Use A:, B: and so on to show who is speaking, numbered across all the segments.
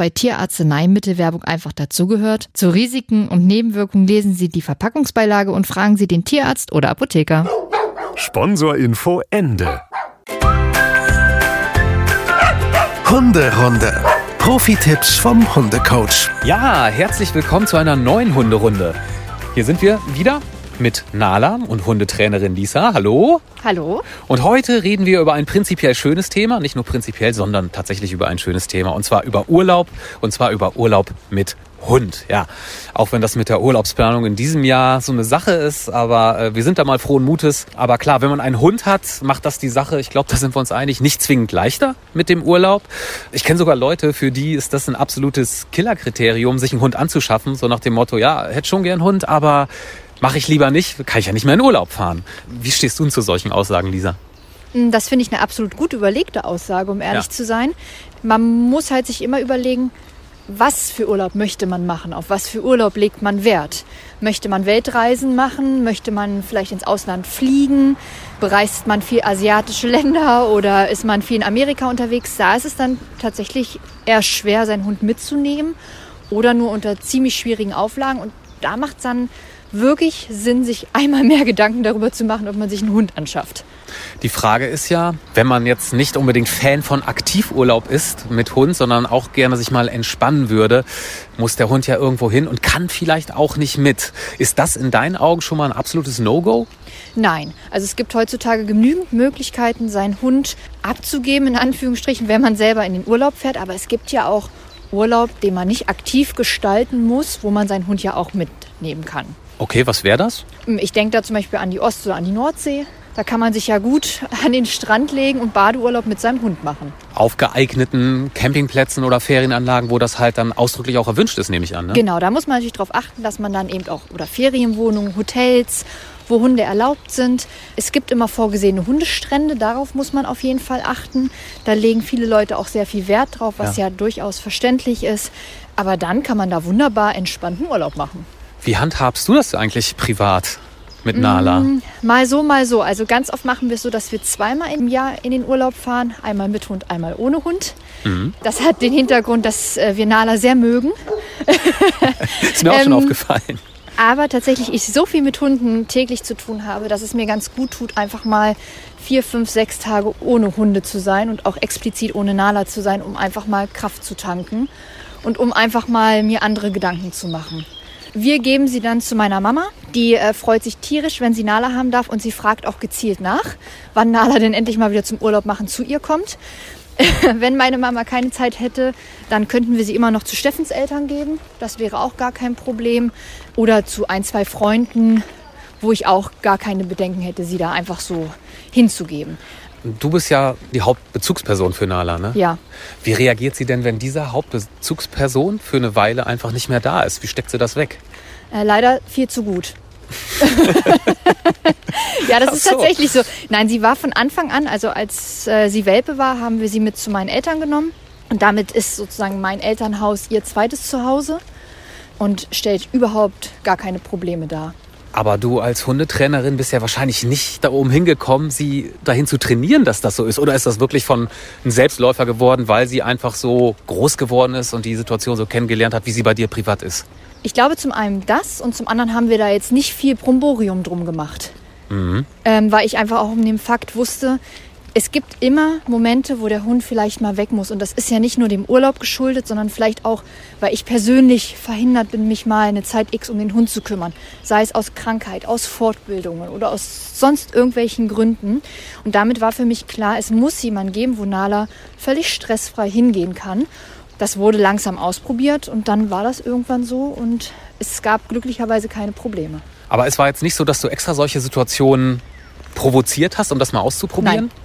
A: bei Tierarzneimittelwerbung einfach dazugehört, zu Risiken und Nebenwirkungen lesen Sie die Verpackungsbeilage und fragen Sie den Tierarzt oder Apotheker.
B: Sponsorinfo Ende.
C: Hunderunde. Profi-Tipps vom Hundecoach.
D: Ja, herzlich willkommen zu einer neuen Hunderunde. Hier sind wir wieder mit Nala und Hundetrainerin Lisa. Hallo.
A: Hallo.
D: Und heute reden wir über ein prinzipiell schönes Thema. Nicht nur prinzipiell, sondern tatsächlich über ein schönes Thema. Und zwar über Urlaub. Und zwar über Urlaub mit Hund. Ja, auch wenn das mit der Urlaubsplanung in diesem Jahr so eine Sache ist, aber äh, wir sind da mal frohen Mutes. Aber klar, wenn man einen Hund hat, macht das die Sache, ich glaube, da sind wir uns einig, nicht zwingend leichter mit dem Urlaub. Ich kenne sogar Leute, für die ist das ein absolutes Killerkriterium, sich einen Hund anzuschaffen, so nach dem Motto, ja, hätte schon gern Hund, aber mache ich lieber nicht, kann ich ja nicht mehr in Urlaub fahren. Wie stehst du zu solchen Aussagen, Lisa?
E: Das finde ich eine absolut gut überlegte Aussage, um ehrlich
D: Ja.
E: zu sein. Man muss halt sich immer überlegen, was für Urlaub möchte man machen, auf was für Urlaub legt man Wert. Möchte man Weltreisen machen? Möchte man vielleicht ins Ausland fliegen? Bereist man viel asiatische Länder oder ist man viel in Amerika unterwegs? Da ist es dann tatsächlich eher schwer, seinen Hund mitzunehmen oder nur unter ziemlich schwierigen Auflagen. Und da macht es dann wirklich Sinn, sich einmal mehr Gedanken darüber zu machen, ob man sich einen Hund anschafft.
D: Die Frage ist ja, wenn man jetzt nicht unbedingt Fan von Aktivurlaub ist mit Hund, sondern auch gerne sich mal entspannen würde, muss der Hund ja irgendwo hin und kann vielleicht auch nicht mit. Ist das in deinen Augen schon mal ein absolutes No-Go?
E: Nein, also es gibt heutzutage genügend Möglichkeiten, seinen Hund abzugeben, in Anführungsstrichen, wenn man selber in den Urlaub fährt. Aber es gibt ja auch Urlaub, den man nicht aktiv gestalten muss, wo man seinen Hund ja auch mitnehmen kann.
D: Okay, was wäre das?
E: Ich denke da zum Beispiel an die Ost- oder an die Nordsee. Da kann man sich ja gut an den Strand legen und Badeurlaub mit seinem Hund machen.
D: Auf geeigneten Campingplätzen oder Ferienanlagen, wo das halt dann ausdrücklich auch erwünscht ist, nehme ich an. Ne?
E: Genau, da muss man natürlich darauf achten, dass man dann eben auch, oder Ferienwohnungen, Hotels, wo Hunde erlaubt sind. Es gibt immer vorgesehene Hundestrände, darauf muss man auf jeden Fall achten. Da legen viele Leute auch sehr viel Wert drauf, was ja, durchaus verständlich ist. Aber dann kann man da wunderbar entspannten Urlaub machen.
D: Wie handhabst du das eigentlich privat mit Nala?
E: Mal so, mal so. Also ganz oft machen wir es so, dass wir zweimal im Jahr in den Urlaub fahren. Einmal mit Hund, einmal ohne Hund. Das hat den Hintergrund, dass äh, wir Nala sehr mögen.
D: Ist mir auch schon
E: ähm,
D: aufgefallen.
E: Aber tatsächlich ich so viel mit Hunden täglich zu tun habe, dass es mir ganz gut tut, einfach mal vier, fünf, sechs Tage ohne Hunde zu sein und auch explizit ohne Nala zu sein, um einfach mal Kraft zu tanken und um einfach mal mir andere Gedanken zu machen. Wir geben sie dann zu meiner Mama. Die äh, freut sich tierisch, wenn sie Nala haben darf und sie fragt auch gezielt nach, wann Nala denn endlich mal wieder zum Urlaub machen zu ihr kommt. Wenn meine Mama keine Zeit hätte, dann könnten wir sie immer noch zu Steffens Eltern geben. Das wäre auch gar kein Problem. Oder zu ein, zwei Freunden, wo ich auch gar keine Bedenken hätte, sie da einfach so hinzugeben.
D: Du bist ja die Hauptbezugsperson für Nala, ne?
E: Ja.
D: Wie reagiert sie denn, wenn diese Hauptbezugsperson für eine Weile einfach nicht mehr da ist? Wie steckt sie das weg?
E: Äh, leider viel zu gut. ja, das ist
D: so.
E: tatsächlich so. Nein, sie war von Anfang an, also als äh, sie Welpe war, haben wir sie mit zu meinen Eltern genommen. Und damit ist sozusagen mein Elternhaus ihr zweites Zuhause und stellt überhaupt gar keine Probleme dar.
D: Aber du als Hundetrainerin bist ja wahrscheinlich nicht da oben hingekommen, sie dahin zu trainieren, dass das so ist. Oder ist das wirklich von einem Selbstläufer geworden, weil sie einfach so groß geworden ist und die Situation so kennengelernt hat, wie sie bei dir privat ist?
E: Ich glaube zum einen das und zum anderen haben wir da jetzt nicht viel Bromborium drum gemacht. Ähm, weil ich einfach auch um den Fakt wusste, es gibt immer Momente, wo der Hund vielleicht mal weg muss. Und das ist ja nicht nur dem Urlaub geschuldet, sondern vielleicht auch, weil ich persönlich verhindert bin, mich mal eine Zeit X um den Hund zu kümmern. Sei es aus Krankheit, aus Fortbildungen oder aus sonst irgendwelchen Gründen. Und damit war für mich klar, es muss jemanden geben, wo Nala völlig stressfrei hingehen kann. Das wurde langsam ausprobiert und dann war das irgendwann so und es gab glücklicherweise keine Probleme.
D: Aber es war jetzt nicht so, dass du extra solche Situationen provoziert hast, um das mal auszuprobieren?
E: Nein.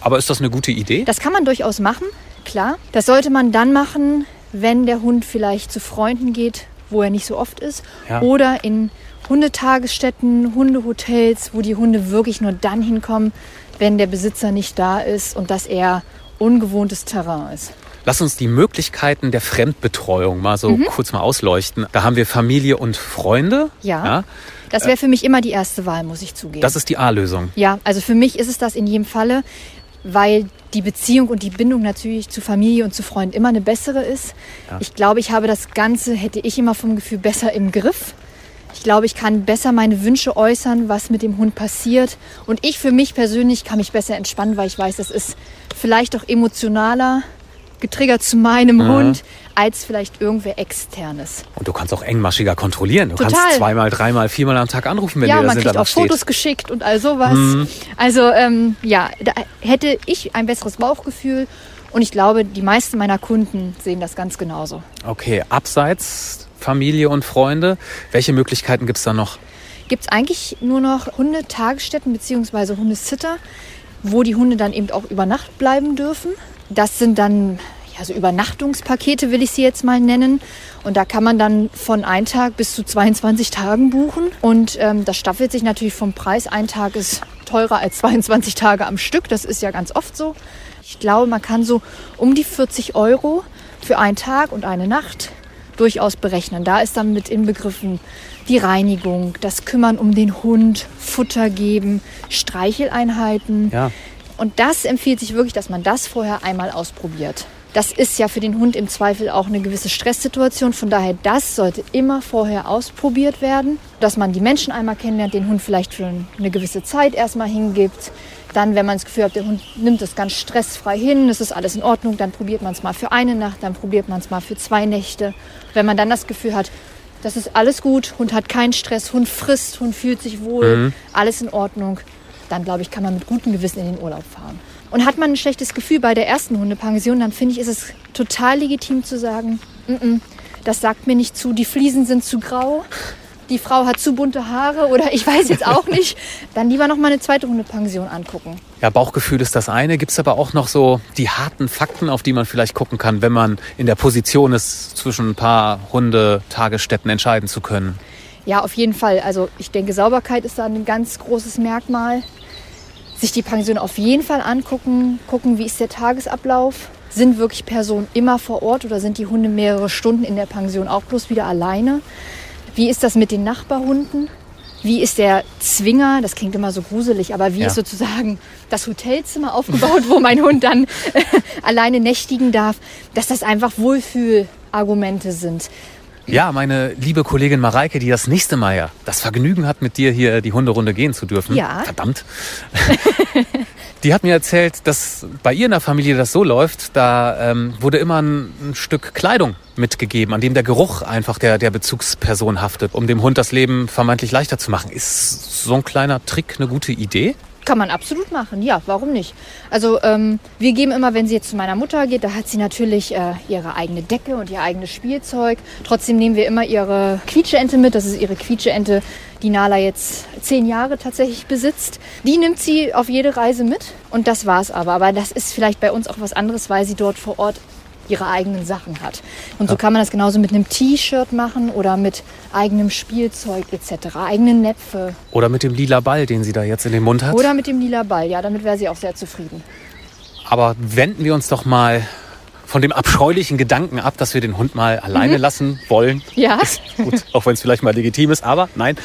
D: Aber ist das eine gute Idee?
E: Das kann man durchaus machen, klar. Das sollte man dann machen, wenn der Hund vielleicht zu Freunden geht, wo er nicht so oft ist.
D: Ja.
E: Oder in Hundetagesstätten, Hundehotels, wo die Hunde wirklich nur dann hinkommen, wenn der Besitzer nicht da ist und das eher ungewohntes Terrain ist.
D: Lass uns die Möglichkeiten der Fremdbetreuung mal so kurz mal ausleuchten. Da haben wir Familie und Freunde.
E: Ja. Das wäre für mich immer die erste Wahl, muss ich zugeben.
D: Das ist die A-Lösung.
E: Ja, also für mich ist es das in jedem Falle, weil die Beziehung und die Bindung natürlich zu Familie und zu Freunden immer eine bessere ist. Ich glaube, ich habe das Ganze, hätte ich immer vom Gefühl besser im Griff. Ich glaube, ich kann besser meine Wünsche äußern, was mit dem Hund passiert. Und ich für mich persönlich kann mich besser entspannen, weil ich weiß, das ist vielleicht auch emotionaler getriggert zu meinem Hund, als vielleicht irgendwer externes.
D: Und du kannst auch engmaschiger kontrollieren. Du
E: Total.
D: kannst zweimal, dreimal, viermal am Tag anrufen, wenn
E: ja,
D: dir
E: man
D: das
E: kriegt
D: Internet
E: auch
D: steht.
E: Fotos geschickt und all sowas. Also ähm, ja, da hätte ich ein besseres Bauchgefühl und ich glaube, die meisten meiner Kunden sehen das ganz genauso.
D: Okay, abseits Familie und Freunde, welche Möglichkeiten gibt es da noch?
E: Gibt es eigentlich nur noch Hundetagesstätten bzw. Hundesitter, wo die Hunde dann eben auch über Nacht bleiben dürfen. Das sind dann ja, so Übernachtungspakete, will ich sie jetzt mal nennen. Und da kann man dann von ein Tag bis zu 22 Tagen buchen. Und ähm, das staffelt sich natürlich vom Preis. Ein Tag ist teurer als 22 Tage am Stück. Das ist ja ganz oft so. Ich glaube, man kann so um die 40 Euro für einen Tag und eine Nacht durchaus berechnen. Da ist dann mit inbegriffen die Reinigung, das Kümmern um den Hund, Futter geben, Streicheleinheiten.
D: Ja.
E: Und das empfiehlt sich wirklich, dass man das vorher einmal ausprobiert. Das ist ja für den Hund im Zweifel auch eine gewisse Stresssituation. Von daher, das sollte immer vorher ausprobiert werden, dass man die Menschen einmal kennenlernt, den Hund vielleicht für eine gewisse Zeit erstmal hingibt. Dann, wenn man das Gefühl hat, der Hund nimmt es ganz stressfrei hin, es ist alles in Ordnung, dann probiert man es mal für eine Nacht, dann probiert man es mal für zwei Nächte. Wenn man dann das Gefühl hat, das ist alles gut, Hund hat keinen Stress, Hund frisst, Hund fühlt sich wohl, alles in Ordnung, dann glaube ich, kann man mit gutem Gewissen in den Urlaub fahren. Und hat man ein schlechtes Gefühl bei der ersten Hundepension, dann finde ich, ist es total legitim zu sagen, "Mm, mm, das sagt mir nicht zu, die Fliesen sind zu grau, die Frau hat zu bunte Haare oder ich weiß jetzt auch nicht, dann lieber noch mal eine zweite Hundepension angucken.
D: Ja, Bauchgefühl ist das eine. Gibt es aber auch noch so die harten Fakten, auf die man vielleicht gucken kann, wenn man in der Position ist, zwischen ein paar Hundetagesstätten entscheiden zu können?
E: Ja, auf jeden Fall. Also ich denke, Sauberkeit ist da ein ganz großes Merkmal. Sich die Pension auf jeden Fall angucken, gucken, wie ist der Tagesablauf. Sind wirklich Personen immer vor Ort oder sind die Hunde mehrere Stunden in der Pension auch bloß wieder alleine? Wie ist das mit den Nachbarhunden? Wie ist der Zwinger? Das klingt immer so gruselig, aber wie
D: Ja.
E: ist sozusagen das Hotelzimmer aufgebaut, wo mein Hund dann alleine nächtigen darf? Dass das einfach Wohlfühlargumente sind.
D: Ja, meine liebe Kollegin Mareike, die das nächste Mal ja das Vergnügen hat, mit dir hier die Hunderunde gehen zu dürfen.
E: Ja.
D: Verdammt. die hat mir erzählt, dass bei ihr in der Familie das so läuft, da ähm, wurde immer ein, ein Stück Kleidung mitgegeben, an dem der Geruch einfach der, der Bezugsperson haftet, um dem Hund das Leben vermeintlich leichter zu machen. Ist so ein kleiner Trick eine gute Idee?
E: Kann man absolut machen, ja, warum nicht? Also ähm, wir geben immer, wenn sie jetzt zu meiner Mutter geht, da hat sie natürlich äh, ihre eigene Decke und ihr eigenes Spielzeug. Trotzdem nehmen wir immer ihre Quietscheente mit. Das ist ihre Quietscheente, die Nala jetzt zehn Jahre tatsächlich besitzt. Die nimmt sie auf jede Reise mit und das war's aber. Aber das ist vielleicht bei uns auch was anderes, weil sie dort vor Ort ihre eigenen Sachen hat. Und so kann man das genauso mit einem T-Shirt machen oder mit eigenem Spielzeug etc., eigenen Näpfe
D: Oder mit dem lila Ball, den sie da jetzt in den Mund hat?
E: oder mit dem lila Ball. Ja, damit wäre sie auch sehr zufrieden.
D: Aber wenden wir uns doch mal von dem abscheulichen Gedanken ab, dass wir den Hund mal alleine lassen wollen.
E: Ja.
D: Gut, auch wenn es vielleicht mal legitim ist, aber nein.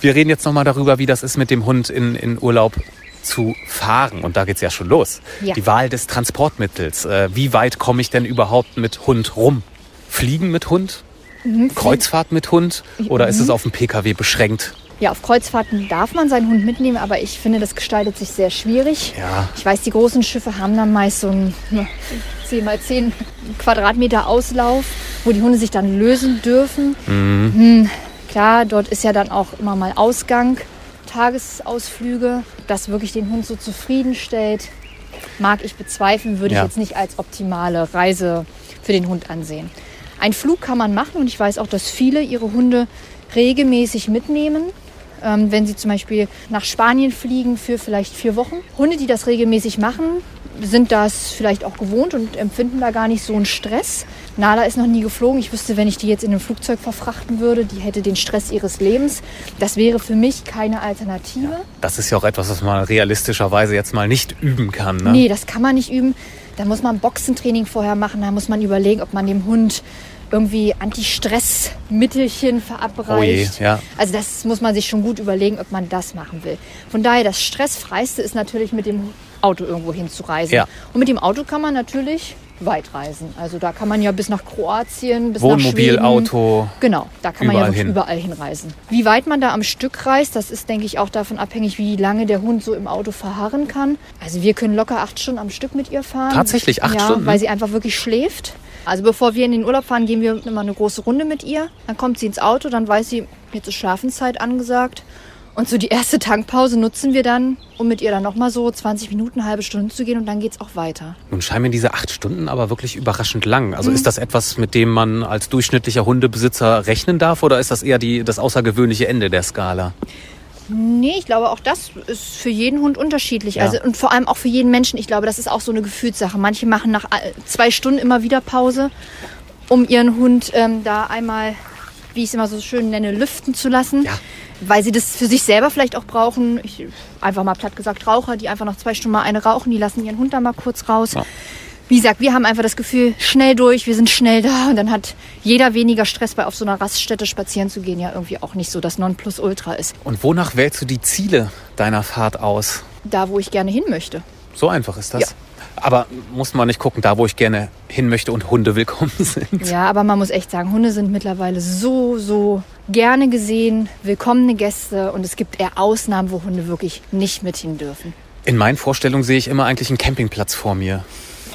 D: Wir reden jetzt nochmal darüber, wie das ist, mit dem Hund in, in Urlaub zu fahren. Und da geht's ja schon los.
E: Ja.
D: Die Wahl des Transportmittels. Äh, wie weit komme ich denn überhaupt mit Hund rum? Fliegen mit Hund?
E: Mhm,
D: Kreuzfahrt mit Hund? Oder ist es auf dem Pkw beschränkt?
E: Ja, auf Kreuzfahrten darf man seinen Hund mitnehmen, aber ich finde, das gestaltet sich sehr schwierig.
D: Ja.
E: Ich weiß, die großen Schiffe haben dann meist so einen ne, 10 mal 10 Quadratmeter Auslauf, wo die Hunde sich dann lösen dürfen. Hm, klar, dort ist ja dann auch immer mal Ausgang, Tagesausflüge. Das wirklich den Hund so zufriedenstellt, mag ich bezweifeln, würde
D: Ja.
E: ich jetzt nicht als optimale Reise für den Hund ansehen. Ein Flug kann man machen und ich weiß auch, dass viele ihre Hunde regelmäßig mitnehmen. Ähm, wenn sie zum Beispiel nach Spanien fliegen für vielleicht vier Wochen. Hunde, die das regelmäßig machen, sind das vielleicht auch gewohnt und empfinden da gar nicht so einen Stress. Nala ist noch nie geflogen. Ich wüsste, wenn ich die jetzt in ein Flugzeug verfrachten würde, die hätte den Stress ihres Lebens. Das wäre für mich keine Alternative.
D: Das ist ja auch etwas, was man realistischerweise jetzt mal nicht üben kann. Ne?
E: Nee, das kann man nicht üben. Da muss man Boxentraining vorher machen. Da muss man überlegen, ob man dem Hund irgendwie Anti-Stress-Mittelchen verabreicht.
D: Oh je, ja.
E: Also das muss man sich schon gut überlegen, ob man das machen will. Von daher, das Stressfreiste ist natürlich mit dem Auto irgendwo hinzureisen.
D: Ja.
E: Und mit dem Auto kann man natürlich weit reisen. Also da kann man ja bis nach Kroatien, bis
D: Wohnmobil,
E: nach Schweden.
D: Auto.
E: Genau, da kann man ja
D: hin.
E: überall hinreisen. Wie weit man da am Stück reist, das ist, denke ich, auch davon abhängig, wie lange der Hund so im Auto verharren kann. Also wir können locker acht Stunden am Stück mit ihr fahren.
D: Tatsächlich acht
E: ja,
D: Stunden?
E: Weil sie einfach wirklich schläft. Also bevor wir in den Urlaub fahren, gehen wir immer eine große Runde mit ihr. Dann kommt sie ins Auto, dann weiß sie, jetzt ist Schlafenszeit angesagt. Und so die erste Tankpause nutzen wir dann, um mit ihr dann nochmal so 20 Minuten, halbe Stunde zu gehen und dann geht's auch weiter.
D: Nun scheinen mir diese acht Stunden aber wirklich überraschend lang.
E: Mhm.
D: Also ist das etwas, mit dem man als durchschnittlicher Hundebesitzer rechnen darf oder ist das eher die, das außergewöhnliche Ende der Skala?
E: Nee, ich glaube, auch das ist für jeden Hund unterschiedlich.
D: Ja.
E: Also, und vor allem auch für jeden Menschen. Ich glaube, das ist auch so eine Gefühlssache. Manche machen nach äh, zwei Stunden immer wieder Pause, um ihren Hund ähm, da einmal, wie ich es immer so schön nenne, lüften zu lassen.
D: Ja.
E: Weil sie das für sich selber vielleicht auch brauchen. Ich, einfach mal platt gesagt, Raucher, die einfach nach zwei Stunden mal eine rauchen, die lassen ihren Hund da mal kurz raus.
D: Ja.
E: Wie gesagt, wir haben einfach das Gefühl, schnell durch, wir sind schnell da und dann hat jeder weniger Stress, weil auf so einer Raststätte spazieren zu gehen ja irgendwie auch nicht so das Nonplusultra ist.
D: Und wonach wählst du die Ziele deiner Fahrt aus?
E: Da, wo ich gerne hin möchte.
D: So einfach ist das.
E: Ja.
D: Aber muss man nicht gucken, da wo ich gerne hin möchte und Hunde willkommen sind.
E: Ja, aber man muss echt sagen, Hunde sind mittlerweile so, so gerne gesehen, willkommene Gäste und es gibt eher Ausnahmen, wo Hunde wirklich nicht mit hin dürfen.
D: In meinen Vorstellungen sehe ich immer eigentlich einen Campingplatz vor mir.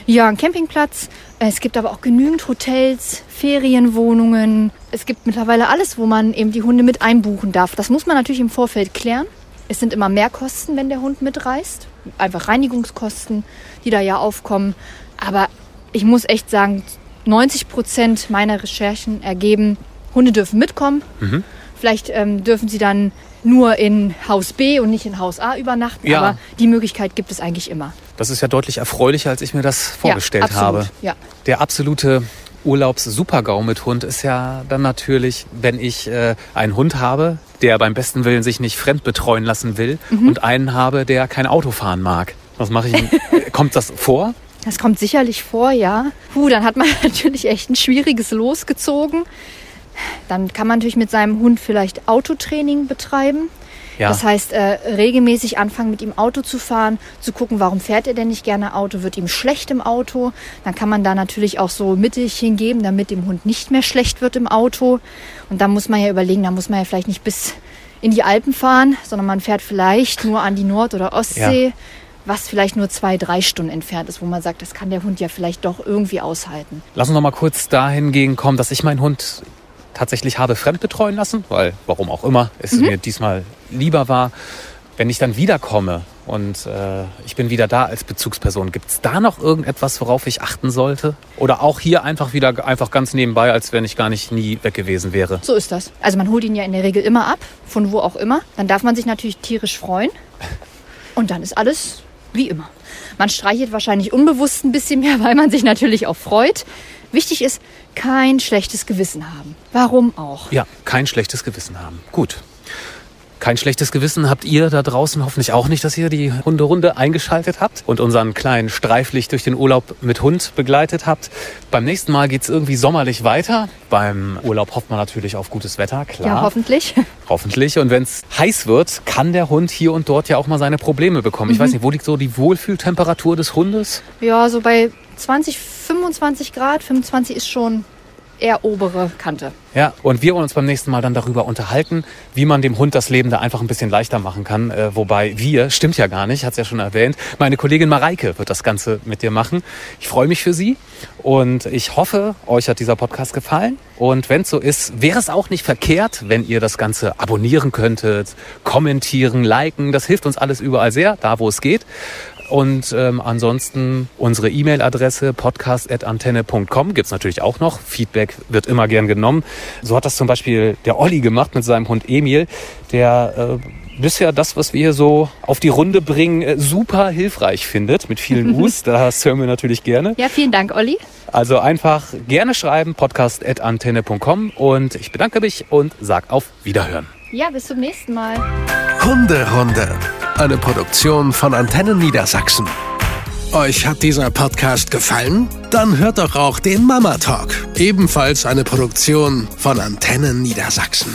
E: Ja, ein Campingplatz. Es gibt aber auch genügend Hotels, Ferienwohnungen. Es gibt mittlerweile alles, wo man eben die Hunde mit einbuchen darf. Das muss man natürlich im Vorfeld klären. Es sind immer Mehrkosten, wenn der Hund mitreist. Einfach Reinigungskosten, die da ja aufkommen. Aber ich muss echt sagen, 90 Prozent meiner Recherchen ergeben, Hunde dürfen mitkommen. Vielleicht ähm, dürfen sie dann nur in Haus B und nicht in Haus A übernachten.
D: Ja.
E: Aber die Möglichkeit gibt es eigentlich immer.
D: Das ist ja deutlich erfreulicher, als ich mir das vorgestellt
E: ja,
D: habe.
E: Ja.
D: Der absolute Urlaubs-Super-GAU mit Hund ist ja dann natürlich, wenn ich äh, einen Hund habe, der beim besten Willen sich nicht fremd betreuen lassen will
E: Mhm.
D: und einen habe, der kein Auto fahren mag. Was mache ich? Kommt das vor?
E: Das kommt sicherlich vor, ja. Puh, dann hat man natürlich echt ein schwieriges Los gezogen. Dann kann man natürlich mit seinem Hund vielleicht Autotraining betreiben.
D: Ja.
E: Das heißt, äh, regelmäßig anfangen, mit ihm Auto zu fahren, zu gucken, warum fährt er denn nicht gerne Auto, wird ihm schlecht im Auto. Dann kann man da natürlich auch so Mittelchen geben, damit dem Hund nicht mehr schlecht wird im Auto. Und da muss man ja überlegen, da muss man ja vielleicht nicht bis in die Alpen fahren, sondern man fährt vielleicht nur an die Nord- oder Ostsee,
D: Ja.
E: was vielleicht nur zwei, drei Stunden entfernt ist, wo man sagt, das kann der Hund ja vielleicht doch irgendwie aushalten.
D: Lass uns noch mal kurz dahin gehen kommen, dass ich meinen Hund tatsächlich habe fremd betreuen lassen, weil warum auch immer es
E: Mhm.
D: mir diesmal lieber war. Wenn ich dann wiederkomme und äh, ich bin wieder da als Bezugsperson, gibt es da noch irgendetwas, worauf ich achten sollte? Oder auch hier einfach wieder einfach ganz nebenbei, als wenn ich gar nicht nie weg gewesen wäre?
E: So ist das. Also man holt ihn ja in der Regel immer ab, von wo auch immer. Dann darf man sich natürlich tierisch freuen. Und dann ist alles wie immer. Man streichelt wahrscheinlich unbewusst ein bisschen mehr, weil man sich natürlich auch freut. Wichtig ist, kein schlechtes Gewissen haben. Warum auch?
D: Ja, kein schlechtes Gewissen haben. Gut. Kein schlechtes Gewissen habt ihr da draußen hoffentlich auch nicht, dass ihr die Hunderunde eingeschaltet habt und unseren kleinen Streiflicht durch den Urlaub mit Hund begleitet habt. Beim nächsten Mal geht's irgendwie sommerlich weiter. Beim Urlaub hofft man natürlich auf gutes Wetter, klar.
E: Ja, hoffentlich.
D: Hoffentlich. Und wenn es heiß wird, kann der Hund hier und dort ja auch mal seine Probleme bekommen. Ich weiß nicht, wo liegt so die Wohlfühltemperatur des Hundes?
E: Ja, so bei 20, 25 Grad. 25 ist schon eher obere Kante.
D: Ja, und wir wollen uns beim nächsten Mal dann darüber unterhalten, wie man dem Hund das Leben da einfach ein bisschen leichter machen kann. Äh, wobei wir, stimmt ja gar nicht, hat's ja schon erwähnt, meine Kollegin Mareike wird das Ganze mit dir machen. Ich freue mich für sie und ich hoffe, euch hat dieser Podcast gefallen. Und wenn es so ist, wäre es auch nicht verkehrt, wenn ihr das Ganze abonnieren könntet, kommentieren, liken. Das hilft uns alles überall sehr, da wo es geht. Und ähm, ansonsten unsere E-Mail-Adresse podcast.antenne.com gibt's natürlich auch noch. Feedback wird immer gern genommen. So hat das zum Beispiel der Olli gemacht mit seinem Hund Emil, der äh, bisher das, was wir hier so auf die Runde bringen, äh, super hilfreich findet mit vielen Us. das hören wir natürlich gerne.
E: Ja, vielen Dank, Olli.
D: Also einfach gerne schreiben, podcast.antenne.com und ich bedanke mich und sag auf Wiederhören.
E: Ja, bis zum nächsten Mal.
C: Hunderunde. Eine Produktion von Antennen Niedersachsen. Euch hat dieser Podcast gefallen? Dann hört doch auch den Mama Talk. Ebenfalls eine Produktion von Antennen Niedersachsen.